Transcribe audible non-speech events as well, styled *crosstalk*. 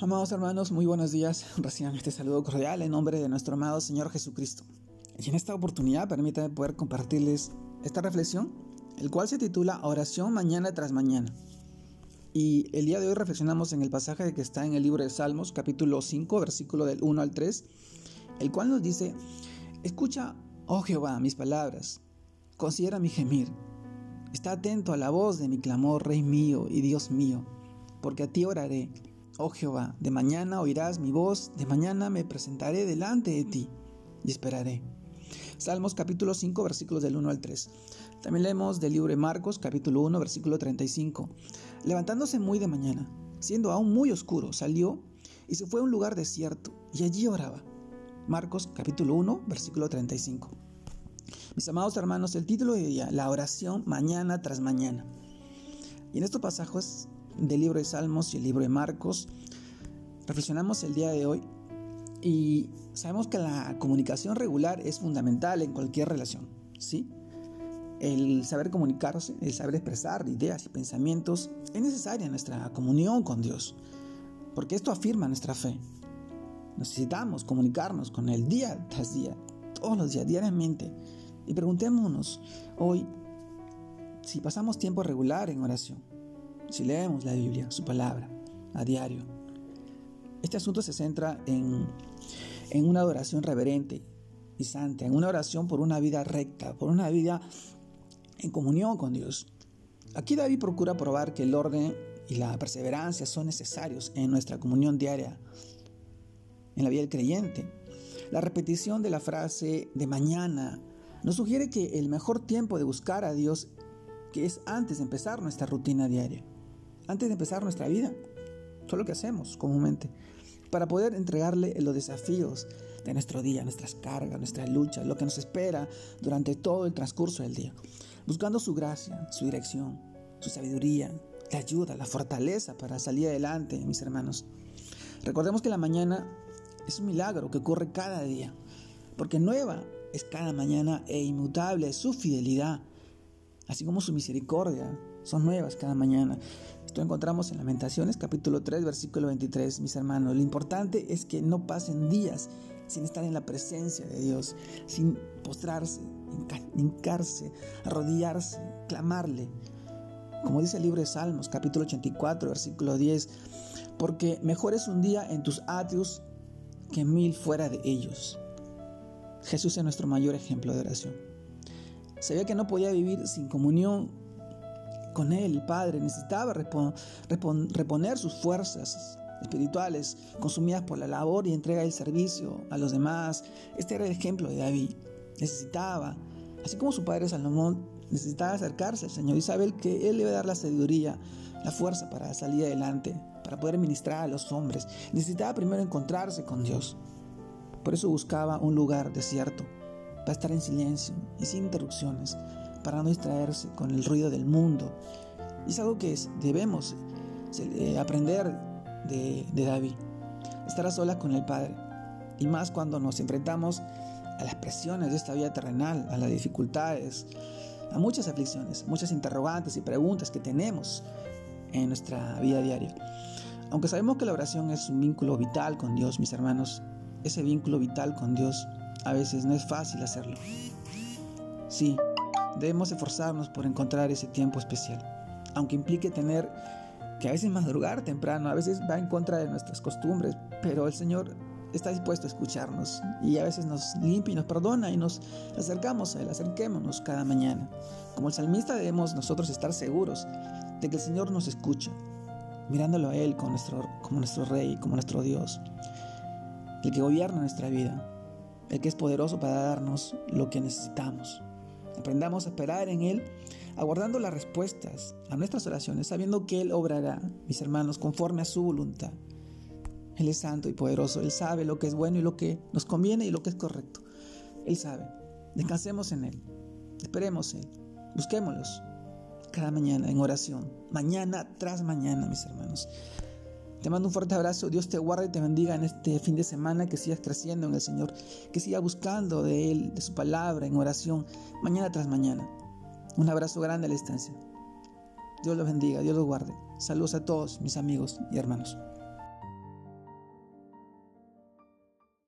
Amados hermanos, muy buenos días. *laughs* Reciban este saludo cordial en nombre de nuestro amado Señor Jesucristo. Y en esta oportunidad permítanme poder compartirles esta reflexión, el cual se titula Oración mañana tras mañana. Y el día de hoy reflexionamos en el pasaje que está en el libro de Salmos, capítulo 5, versículo del 1 al 3, el cual nos dice, Escucha, oh Jehová, mis palabras, considera mi gemir, está atento a la voz de mi clamor, Rey mío y Dios mío, porque a ti oraré Oh Jehová, de mañana oirás mi voz, de mañana me presentaré delante de ti y esperaré. Salmos capítulo 5 versículos del 1 al 3. También leemos del libro de Marcos capítulo 1 versículo 35. Levantándose muy de mañana, siendo aún muy oscuro, salió y se fue a un lugar desierto y allí oraba. Marcos capítulo 1 versículo 35. Mis amados hermanos, el título de día, la oración mañana tras mañana. Y en estos pasajes del libro de Salmos y el libro de Marcos. Reflexionamos el día de hoy y sabemos que la comunicación regular es fundamental en cualquier relación, ¿sí? El saber comunicarse, el saber expresar ideas y pensamientos es necesaria en nuestra comunión con Dios, porque esto afirma nuestra fe. Necesitamos comunicarnos con Él día tras día, todos los días, diariamente. Y preguntémonos hoy si pasamos tiempo regular en oración si leemos la Biblia, su palabra, a diario. Este asunto se centra en, en una adoración reverente y santa, en una oración por una vida recta, por una vida en comunión con Dios. Aquí David procura probar que el orden y la perseverancia son necesarios en nuestra comunión diaria, en la vida del creyente. La repetición de la frase de mañana nos sugiere que el mejor tiempo de buscar a Dios que es antes de empezar nuestra rutina diaria antes de empezar nuestra vida. Eso es lo que hacemos comúnmente. Para poder entregarle los desafíos de nuestro día, nuestras cargas, nuestras luchas, lo que nos espera durante todo el transcurso del día. Buscando su gracia, su dirección, su sabiduría, la ayuda, la fortaleza para salir adelante, mis hermanos. Recordemos que la mañana es un milagro que ocurre cada día, porque nueva es cada mañana e inmutable es su fidelidad, así como su misericordia son nuevas cada mañana. Esto encontramos en Lamentaciones capítulo 3 versículo 23, mis hermanos. Lo importante es que no pasen días sin estar en la presencia de Dios, sin postrarse, hincarse, arrodillarse, clamarle. Como dice el libro de Salmos capítulo 84 versículo 10, porque mejor es un día en tus atrios que mil fuera de ellos. Jesús es nuestro mayor ejemplo de oración. Sabía que no podía vivir sin comunión con él, el Padre, necesitaba reponer sus fuerzas espirituales consumidas por la labor y entrega del servicio a los demás. Este era el ejemplo de David. Necesitaba, así como su padre Salomón, necesitaba acercarse al Señor y saber que Él le iba a dar la sabiduría, la fuerza para salir adelante, para poder ministrar a los hombres. Necesitaba primero encontrarse con Dios. Por eso buscaba un lugar desierto, para estar en silencio y sin interrupciones para no distraerse con el ruido del mundo. Y es algo que debemos eh, aprender de, David. Estar a solas con el Padre. Y más cuando nos enfrentamos a las presiones de esta vida terrenal, a las dificultades, a muchas aflicciones, muchas interrogantes y preguntas que tenemos en nuestra vida diaria. Aunque sabemos que la oración es un vínculo vital con Dios, mis hermanos, ese vínculo vital con Dios a veces no es fácil hacerlo. Sí, Debemos esforzarnos por encontrar ese tiempo especial, aunque implique tener que a veces madrugar temprano, a veces va en contra de nuestras costumbres, pero el Señor está dispuesto a escucharnos y a veces nos limpia y nos perdona y nos acercamos a Él, acerquémonos cada mañana. Como el salmista debemos nosotros estar seguros de que el Señor nos escucha, mirándolo a Él como nuestro, como nuestro Rey, como nuestro Dios, el que gobierna nuestra vida, el que es poderoso para darnos lo que necesitamos. Aprendamos a esperar en Él, aguardando las respuestas a nuestras oraciones, sabiendo que Él obrará, mis hermanos, conforme a su voluntad. Él es santo y poderoso, Él sabe lo que es bueno y lo que nos conviene y lo que es correcto. Él sabe. Descansemos en Él, esperemos en Él, busquémoslos cada mañana en oración, mañana tras mañana, mis hermanos. Te mando un fuerte abrazo. Dios te guarde y te bendiga en este fin de semana. Que sigas creciendo en el Señor. Que sigas buscando de Él, de su palabra, en oración, mañana tras mañana. Un abrazo grande a la distancia. Dios los bendiga, Dios los guarde. Saludos a todos mis amigos y hermanos.